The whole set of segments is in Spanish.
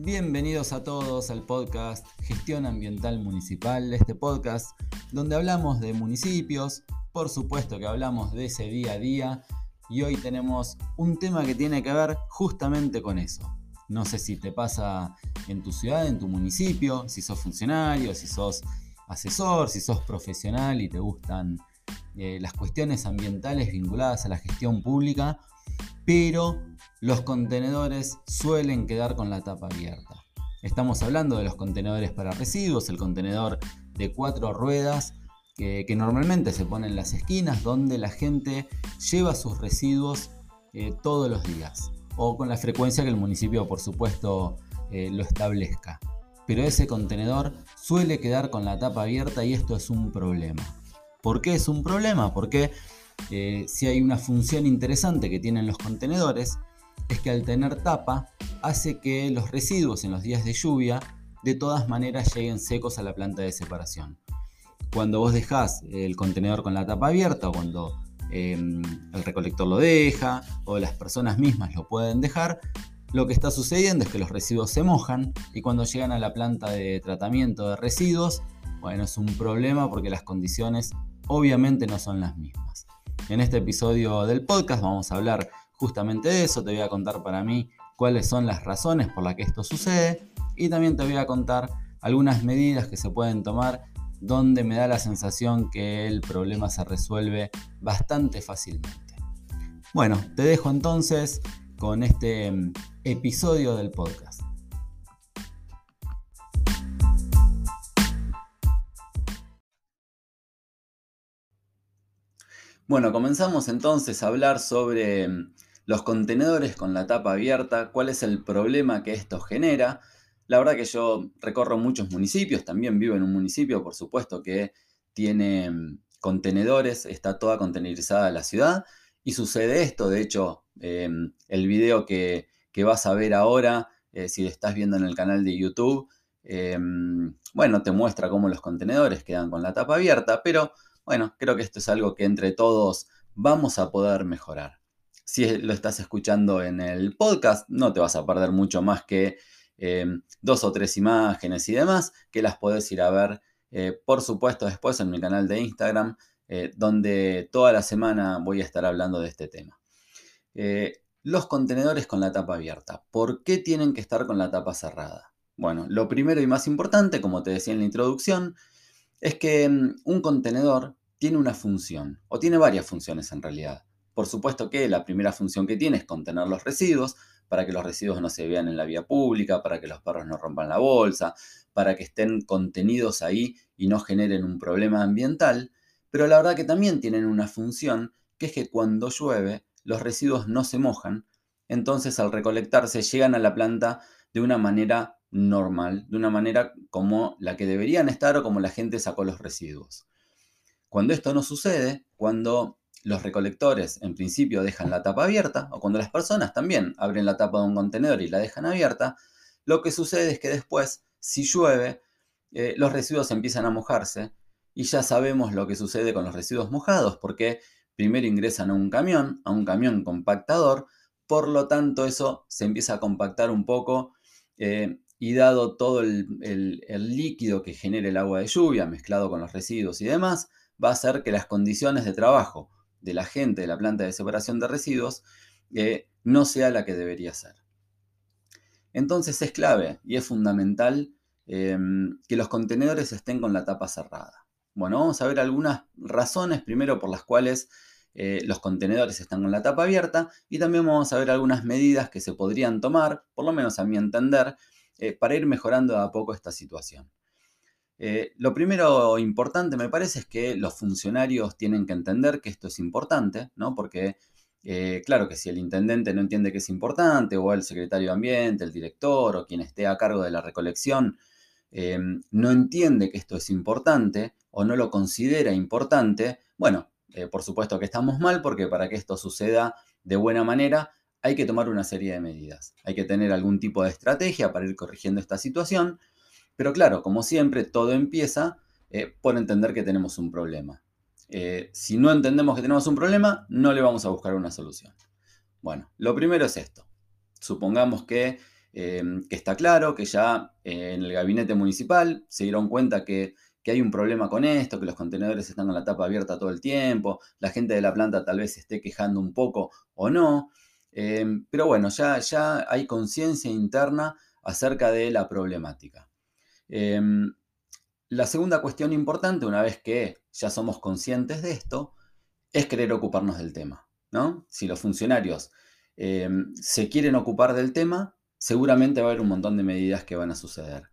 Bienvenidos a todos al podcast Gestión Ambiental Municipal, este podcast donde hablamos de municipios, por supuesto que hablamos de ese día a día y hoy tenemos un tema que tiene que ver justamente con eso. No sé si te pasa en tu ciudad, en tu municipio, si sos funcionario, si sos asesor, si sos profesional y te gustan eh, las cuestiones ambientales vinculadas a la gestión pública, pero los contenedores suelen quedar con la tapa abierta. Estamos hablando de los contenedores para residuos, el contenedor de cuatro ruedas que, normalmente se pone en las esquinas donde la gente lleva sus residuos eh, todos los días o con la frecuencia que el municipio por supuesto eh, lo establezca. Pero ese contenedor suele quedar con la tapa abierta y esto es un problema. ¿Por qué es un problema? Porque eh, si hay una función interesante que tienen los contenedores es que al tener tapa hace que los residuos en los días de lluvia de todas maneras lleguen secos a la planta de separación. Cuando vos dejás el contenedor con la tapa abierta o cuando em, el recolector lo deja o las personas mismas lo pueden dejar, lo que está sucediendo es que los residuos se mojan y cuando llegan a la planta de tratamiento de residuos, bueno, es un problema porque las condiciones obviamente no son las mismas. En este episodio del podcast vamos a hablar justamente de eso, te voy a contar para mí cuáles son las razones por las que esto sucede y también te voy a contar algunas medidas que se pueden tomar donde me da la sensación que el problema se resuelve bastante fácilmente. Bueno, te dejo entonces con este mm, episodio del podcast. Bueno, comenzamos entonces a hablar sobre mm, los contenedores con la tapa abierta, cuál es el problema que esto genera. La verdad que yo recorro muchos municipios, también vivo en un municipio, por supuesto, que tiene mm, contenedores, está toda contenerizada la ciudad y sucede esto. De hecho, em, el video que, vas a ver ahora, eh, si estás viendo en el canal de YouTube, em, bueno, te muestra cómo los contenedores quedan con la tapa abierta, pero bueno, creo que esto es algo que entre todos vamos a poder mejorar. Si lo estás escuchando en el podcast, no te vas a perder mucho más que em, dos o tres imágenes y demás, que las podés ir a ver, eh, por supuesto, después en mi canal de Instagram, eh, donde toda la semana voy a estar hablando de este tema. Eh, los contenedores con la tapa abierta. ¿Por qué tienen que estar con la tapa cerrada? Bueno, lo primero y más importante, como te decía en la introducción, es que mm, un contenedor tiene una función, o tiene varias funciones en realidad. Por supuesto que la primera función que tiene es contener los residuos, para que los residuos no se vean en la vía pública, para que los perros no rompan la bolsa, para que estén contenidos ahí y no generen un problema ambiental, pero la verdad que también tienen una función que es que cuando llueve los residuos no se mojan, entonces al recolectarse llegan a la planta de una manera normal, de una manera como la que deberían estar o como la gente sacó los residuos. Cuando esto no sucede, cuando los recolectores en principio dejan la tapa abierta, o cuando las personas también abren la tapa de un contenedor y la dejan abierta, lo que sucede es que después, si llueve, eh, los residuos empiezan a mojarse y ya sabemos lo que sucede con los residuos mojados, porque primero ingresan a un camión, a un camión compactador, por lo tanto eso se empieza a compactar un poco eh, y dado todo el, el líquido que genera el agua de lluvia mezclado con los residuos y demás, va a hacer que las condiciones de trabajo de la gente de la planta de separación de residuos eh, no sea la que debería ser. Entonces es clave y es fundamental em, que los contenedores estén con la tapa cerrada. Bueno, vamos a ver algunas razones primero por las cuales eh, los contenedores están con la tapa abierta y también vamos a ver algunas medidas que se podrían tomar, por lo menos a mi entender, eh, para ir mejorando a poco esta situación. Eh, lo primero importante me parece es que los funcionarios tienen que entender que esto es importante, ¿no? Porque, eh, claro que si el intendente no entiende que es importante, o el secretario de Ambiente, el director, o quien esté a cargo de la recolección, eh, no entiende que esto es importante o no lo considera importante, bueno, por supuesto que estamos mal porque para que esto suceda de buena manera hay que tomar una serie de medidas. Hay que tener algún tipo de estrategia para ir corrigiendo esta situación pero claro, como siempre, todo empieza eh, por entender que tenemos un problema. Eh, si no entendemos que tenemos un problema, no le vamos a buscar una solución. Bueno, lo primero es esto. Supongamos que que está claro, que ya en el gabinete municipal se dieron cuenta que hay un problema con esto, que los contenedores están con la tapa abierta todo el tiempo, la gente de la planta tal vez se esté quejando un poco o no. Pero bueno, ya, ya hay conciencia interna acerca de la problemática. Em, la segunda cuestión importante, una vez que ya somos conscientes de esto, es querer ocuparnos del tema. ¿no? Si los funcionarios em, se quieren ocupar del tema, seguramente va a haber un montón de medidas que van a suceder.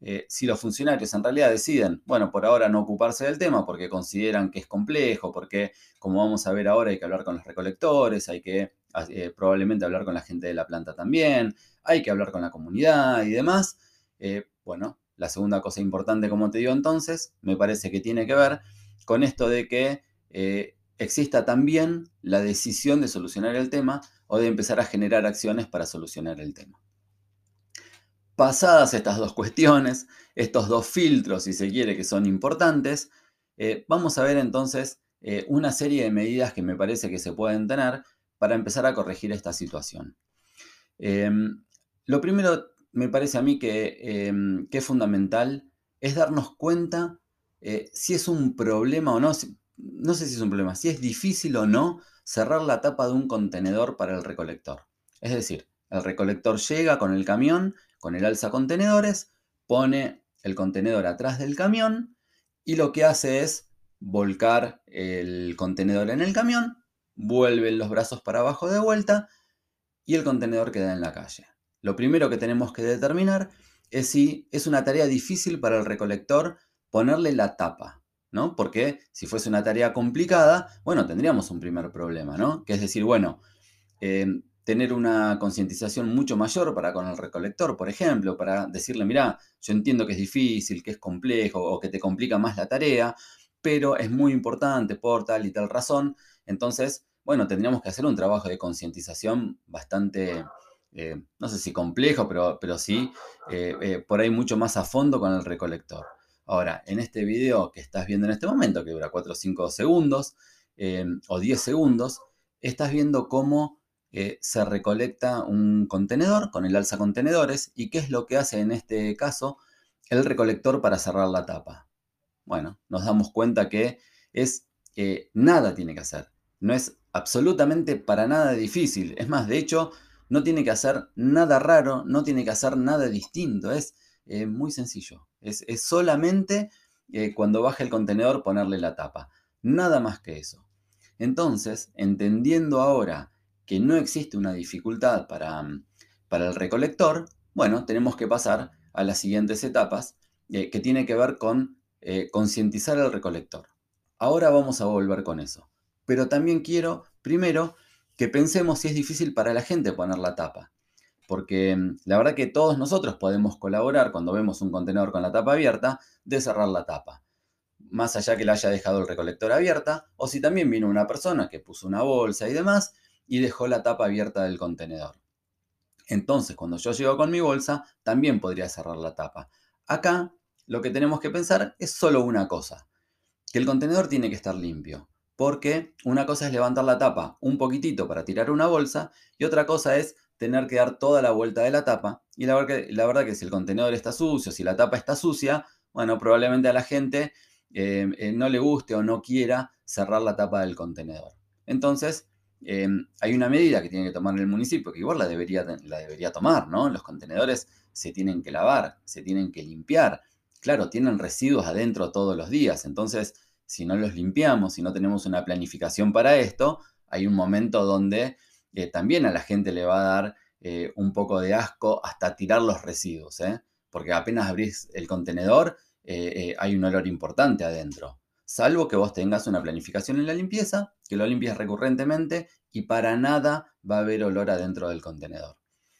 Eh, si los funcionarios en realidad deciden, bueno, por ahora no ocuparse del tema porque consideran que es complejo, porque como vamos a ver ahora hay que hablar con los recolectores, hay que eh, probablemente hablar con la gente de la planta también, hay que hablar con la comunidad y demás, eh, bueno, la segunda cosa importante, como te digo entonces, me parece que tiene que ver con esto de que exista también la decisión de solucionar el tema o de empezar a generar acciones para solucionar el tema. Pasadas estas dos cuestiones, estos dos filtros, si se quiere, que son importantes, eh, vamos a ver entonces eh, una serie de medidas que me parece que se pueden tener para empezar a corregir esta situación. Em, lo primero, me parece a mí que, em, que, es fundamental, es darnos cuenta eh, si es un problema o no, no sé si es un problema, si es difícil o no cerrar la tapa de un contenedor para el recolector. Es decir, el recolector llega con el camión, con el alza contenedores, pone el contenedor atrás del camión y lo que hace es volcar el contenedor en el camión, vuelven los brazos para abajo de vuelta y el contenedor queda en la calle. Lo primero que tenemos que determinar es si es una tarea difícil para el recolector ponerle la tapa, ¿no? Porque si fuese una tarea complicada, bueno, tendríamos un primer problema, ¿no? Que es decir, bueno, eh, tener una concientización mucho mayor para con el recolector, por ejemplo, para decirle, mira, yo entiendo que es difícil, que es complejo o que te complica más la tarea, pero es muy importante por tal y tal razón. Entonces, bueno, tendríamos que hacer un trabajo de concientización bastante, eh, no sé si complejo, pero, pero sí, eh, eh, por ahí mucho más a fondo con el recolector. Ahora, en este video que estás viendo en este momento, que dura 4 o 5 segundos o 10 segundos, estás viendo cómo se recolecta un contenedor con el alza contenedores y qué es lo que hace en este caso el recolector para cerrar la tapa. Bueno, nos damos cuenta que es nada tiene que hacer. No es absolutamente para nada difícil. Es más, de hecho, no tiene que hacer nada raro, no tiene que hacer nada distinto. Es eh, muy sencillo. Es, solamente cuando baja el contenedor ponerle la tapa. Nada más que eso. Entonces, entendiendo ahora que no existe una dificultad para, mm, para el recolector, bueno, tenemos que pasar a las siguientes etapas eh, que tiene que ver con eh, concientizar al recolector. Ahora vamos a volver con eso. Pero también quiero, primero, que pensemos si es difícil para la gente poner la tapa. Porque mm, la verdad que todos nosotros podemos colaborar cuando vemos un contenedor con la tapa abierta de cerrar la tapa. Más allá que la haya dejado el recolector abierta, o si también vino una persona que puso una bolsa y demás, y dejó la tapa abierta del contenedor. Entonces, cuando yo llego con mi bolsa, también podría cerrar la tapa. Acá, lo que tenemos que pensar es solo una cosa, que el contenedor tiene que estar limpio. Porque una cosa es levantar la tapa un poquitito para tirar una bolsa y otra cosa es tener que dar toda la vuelta de la tapa. Y la, verdad que si el contenedor está sucio, si la tapa está sucia, bueno, probablemente a la gente eh, eh, no le guste o no quiera cerrar la tapa del contenedor. Entonces, Em, hay una medida que tiene que tomar el municipio, que igual la debería, la debería tomar, ¿no? Los contenedores se tienen que lavar, se tienen que limpiar. Claro, tienen residuos adentro todos los días, entonces si no los limpiamos, si no tenemos una planificación para esto, hay un momento donde eh, también a la gente le va a dar eh, un poco de asco hasta tirar los residuos, ¿eh? porque apenas abrís el contenedor hay un olor importante adentro salvo que vos tengas una planificación en la limpieza, que lo limpies recurrentemente y para nada va a haber olor adentro del contenedor.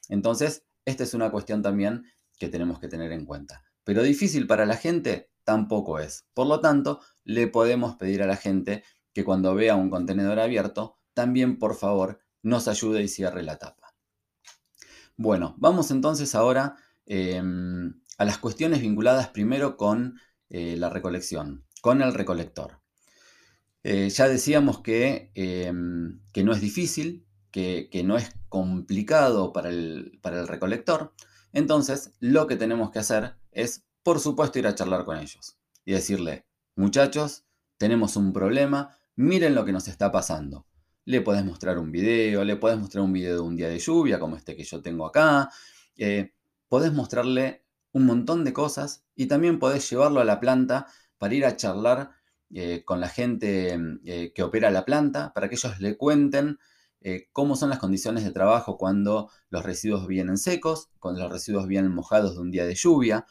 Entonces, esta es una cuestión también que tenemos que tener en cuenta. Pero difícil para la gente tampoco es. Por lo tanto, le podemos pedir a la gente que cuando vea un contenedor abierto, también por favor nos ayude y cierre la tapa. Bueno, vamos entonces ahora em, a las cuestiones vinculadas primero con eh, la recolección con el recolector. Eh, ya decíamos que, em, que, no es difícil, que, no es complicado para el, para el recolector, entonces lo que tenemos que hacer es, por supuesto, ir a charlar con ellos y decirle, muchachos, tenemos un problema, miren lo que nos está pasando. Le puedes mostrar un video, le puedes mostrar un video de un día de lluvia, como este que yo tengo acá. Eh, podés mostrarle un montón de cosas y también podés llevarlo a la planta para ir a charlar eh, con la gente eh, que opera la planta, para que ellos le cuenten cómo son las condiciones de trabajo cuando los residuos vienen secos, cuando los residuos vienen mojados de un día de lluvia.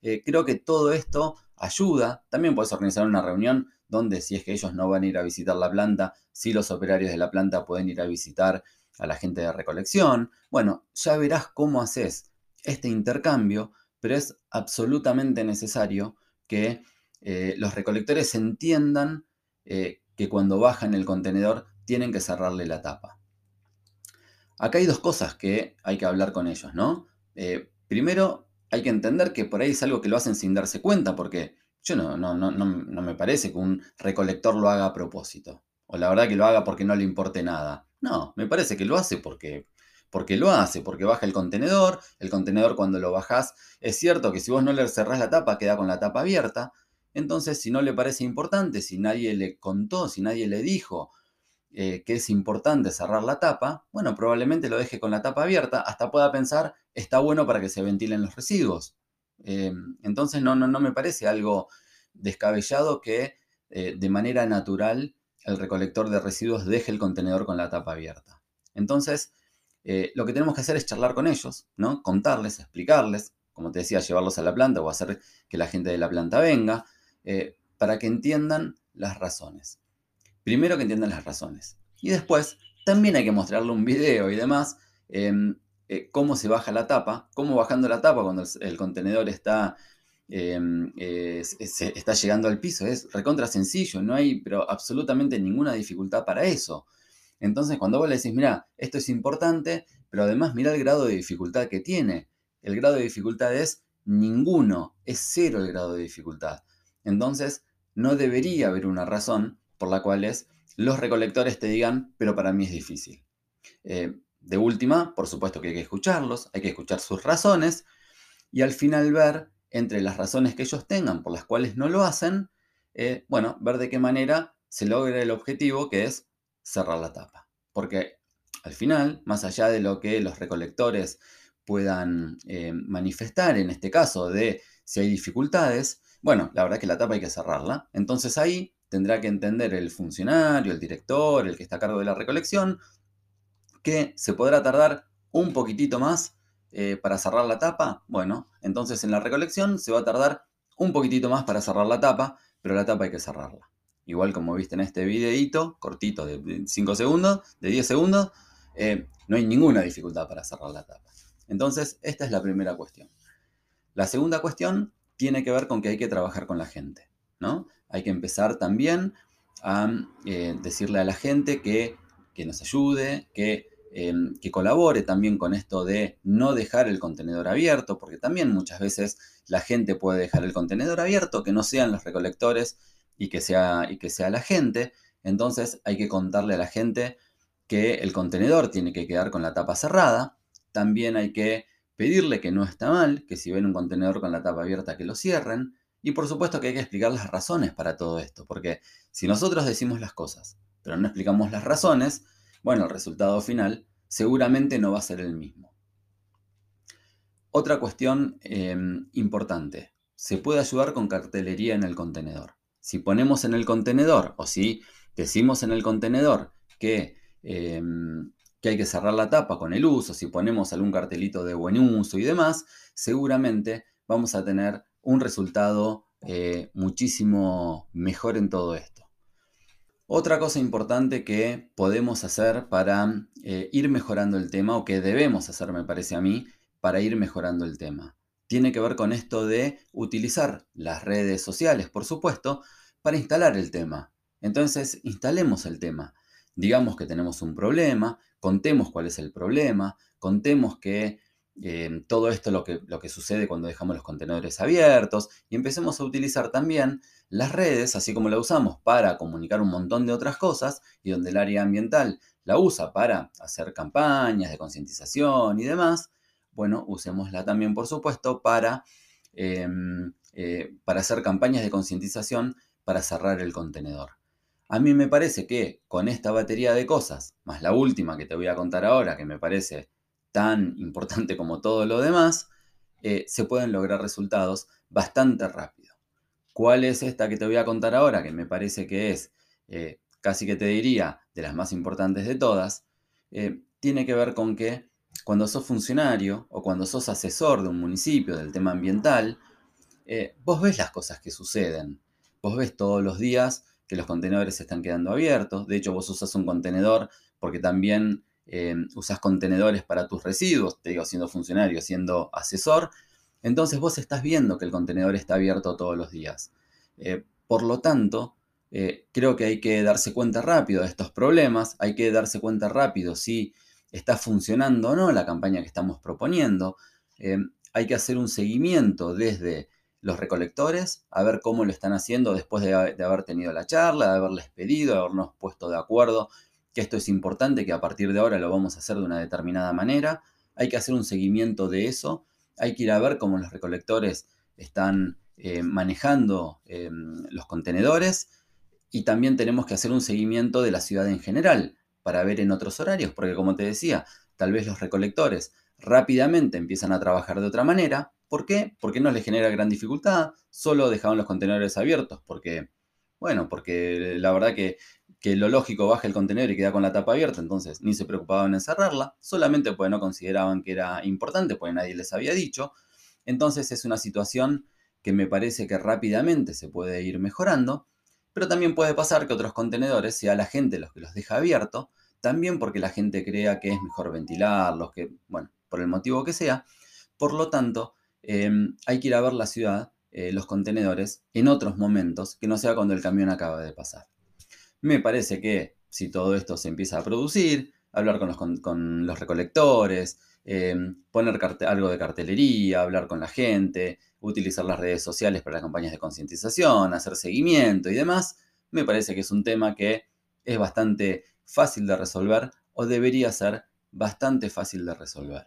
Creo que todo esto ayuda. También puedes organizar una reunión donde si es que ellos no van a ir a visitar la planta, si los operarios de la planta pueden ir a visitar a la gente de recolección. Bueno, ya verás cómo haces este intercambio, pero es absolutamente necesario que eh, los recolectores entiendan eh, que cuando bajan el contenedor tienen que cerrarle la tapa. Acá hay dos cosas que hay que hablar con ellos, ¿no? Eh, primero, hay que entender que por ahí es algo que lo hacen sin darse cuenta, porque yo no, no, no, no, me parece que un recolector lo haga a propósito. O la verdad que lo haga porque no le importe nada. No, me parece que lo hace porque, porque lo hace, porque baja el contenedor. El contenedor cuando lo bajás, es cierto que si vos no le cerrás la tapa, queda con la tapa abierta. Entonces, si no le parece importante, si nadie le contó, si nadie le dijo eh, que es importante cerrar la tapa, bueno, probablemente lo deje con la tapa abierta, hasta pueda pensar, está bueno para que se ventilen los residuos. Eh, entonces no, no, no, me parece algo descabellado que eh, de manera natural el recolector de residuos deje el contenedor con la tapa abierta. Entonces, lo que tenemos que hacer es charlar con ellos, ¿no? Contarles, explicarles, como te decía, llevarlos a la planta o hacer que la gente de la planta venga, para que entiendan las razones. Primero que entiendan las razones. Y después, también hay que mostrarle un video y demás em, eh, cómo se baja la tapa, cómo bajando la tapa cuando el, contenedor está, em, eh, está llegando al piso. Es recontra sencillo, no hay pero absolutamente ninguna dificultad para eso. Entonces, cuando vos le decís, mira, esto es importante, pero además mira el grado de dificultad que tiene. El grado de dificultad es ninguno, es cero el grado de dificultad. Entonces, no debería haber una razón por la cual los recolectores te digan, pero para mí es difícil. Eh, de última, por supuesto que hay que escucharlos, hay que escuchar sus razones y al final ver entre las razones que ellos tengan por las cuales no lo hacen, eh, bueno, ver de qué manera se logra el objetivo que es cerrar la tapa. Porque al final, más allá de lo que los recolectores puedan eh, manifestar, en este caso de si hay dificultades, bueno, la verdad es que la tapa hay que cerrarla. Entonces ahí tendrá que entender el funcionario, el director, el que está a cargo de la recolección, que se podrá tardar un poquitito más eh, para cerrar la tapa. Bueno, entonces en la recolección se va a tardar un poquitito más para cerrar la tapa, pero la tapa hay que cerrarla. Igual como viste en este videito, cortito de 5 segundos, de 10 segundos, eh, no hay ninguna dificultad para cerrar la tapa. Entonces, esta es la primera cuestión. La segunda cuestión tiene que ver con que hay que trabajar con la gente, ¿no? Hay que empezar también a eh, decirle a la gente que que nos ayude, em, que, colabore también con esto de no dejar el contenedor abierto, porque también muchas veces la gente puede dejar el contenedor abierto, que no sean los recolectores y que sea, y que sea la gente. Entonces hay que contarle a la gente que el contenedor tiene que quedar con la tapa cerrada. También hay que pedirle que no está mal, que si ven un contenedor con la tapa abierta que lo cierren. Y por supuesto que hay que explicar las razones para todo esto, porque si nosotros decimos las cosas pero no explicamos las razones, bueno, el resultado final seguramente no va a ser el mismo. Otra cuestión em, importante, se puede ayudar con cartelería en el contenedor. Si ponemos en el contenedor o si decimos en el contenedor que, em, que hay que cerrar la tapa con el uso, si ponemos algún cartelito de buen uso y demás, seguramente vamos a tener un resultado eh, muchísimo mejor en todo esto. Otra cosa importante que podemos hacer para eh, ir mejorando el tema, o que debemos hacer, me parece a mí, para ir mejorando el tema, tiene que ver con esto de utilizar las redes sociales, por supuesto, para instalar el tema. Entonces, instalemos el tema. Digamos que tenemos un problema, contemos cuál es el problema, contemos que eh, todo esto lo que, lo que sucede cuando dejamos los contenedores abiertos y empecemos a utilizar también las redes, así como la usamos para comunicar un montón de otras cosas y donde el área ambiental la usa para hacer campañas de concientización y demás, bueno, usémosla también, por supuesto, para, em, eh, para hacer campañas de concientización para cerrar el contenedor. A mí me parece que con esta batería de cosas, más la última que te voy a contar ahora, que me parece tan importante como todo lo demás, eh, se pueden lograr resultados bastante rápido. ¿Cuál es esta que te voy a contar ahora? Que me parece que es, eh, casi que te diría, de las más importantes de todas. Eh, tiene que ver con que cuando sos funcionario o cuando sos asesor de un municipio del tema ambiental, vos ves las cosas que suceden. Vos ves todos los días que los contenedores se están quedando abiertos. De hecho, vos usas un contenedor porque también eh, usas contenedores para tus residuos, te digo, siendo funcionario, siendo asesor, entonces vos estás viendo que el contenedor está abierto todos los días. Eh, por lo tanto, eh, creo que hay que darse cuenta rápido de estos problemas, hay que darse cuenta rápido si está funcionando o no la campaña que estamos proponiendo. hay que hacer un seguimiento desde los recolectores, a ver cómo lo están haciendo después de, de haber tenido la charla, de haberles pedido, de habernos puesto de acuerdo que esto es importante, que a partir de ahora lo vamos a hacer de una determinada manera. Hay que hacer un seguimiento de eso. Hay que ir a ver cómo los recolectores están eh, manejando em, los contenedores. Y también tenemos que hacer un seguimiento de la ciudad en general para ver en otros horarios, porque como te decía, tal vez los recolectores rápidamente empiezan a trabajar de otra manera. ¿Por qué? Porque no les genera gran dificultad, solo dejaban los contenedores abiertos, porque, bueno, porque la verdad que que lo lógico baja el contenedor y queda con la tapa abierta, entonces ni se preocupaban en cerrarla, solamente porque no consideraban que era importante, porque nadie les había dicho. Entonces es una situación que me parece que rápidamente se puede ir mejorando, pero también puede pasar que otros contenedores sea la gente los que los deja abiertos, también porque la gente crea que es mejor ventilarlos, que, bueno, por el motivo que sea. Por lo tanto, em, hay que ir a ver la ciudad, eh, los contenedores, en otros momentos, que no sea cuando el camión acaba de pasar. Me parece que si todo esto se empieza a producir, hablar con los, recolectores, em, poner algo de cartelería, hablar con la gente, utilizar las redes sociales para campañas de concientización, hacer seguimiento y demás, me parece que es un tema que es bastante fácil de resolver o debería ser bastante fácil de resolver.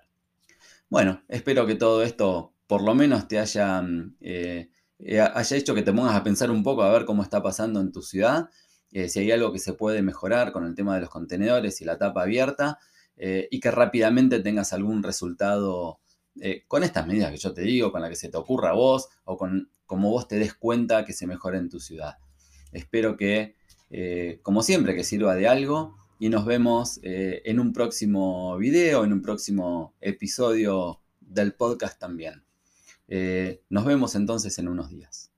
Bueno, espero que todo esto por lo menos te haya, mm, eh, eh, haya hecho que te pongas a pensar un poco a ver cómo está pasando en tu ciudad eh, si hay algo que se puede mejorar con el tema de los contenedores y la tapa abierta, eh, y que rápidamente tengas algún resultado eh, con estas medidas que yo te digo, con la que se te ocurra a vos, o con como vos te des cuenta que se mejora en tu ciudad. Espero que, como siempre, que sirva de algo y nos vemos en un próximo video, en un próximo episodio del podcast también. nos vemos entonces en unos días.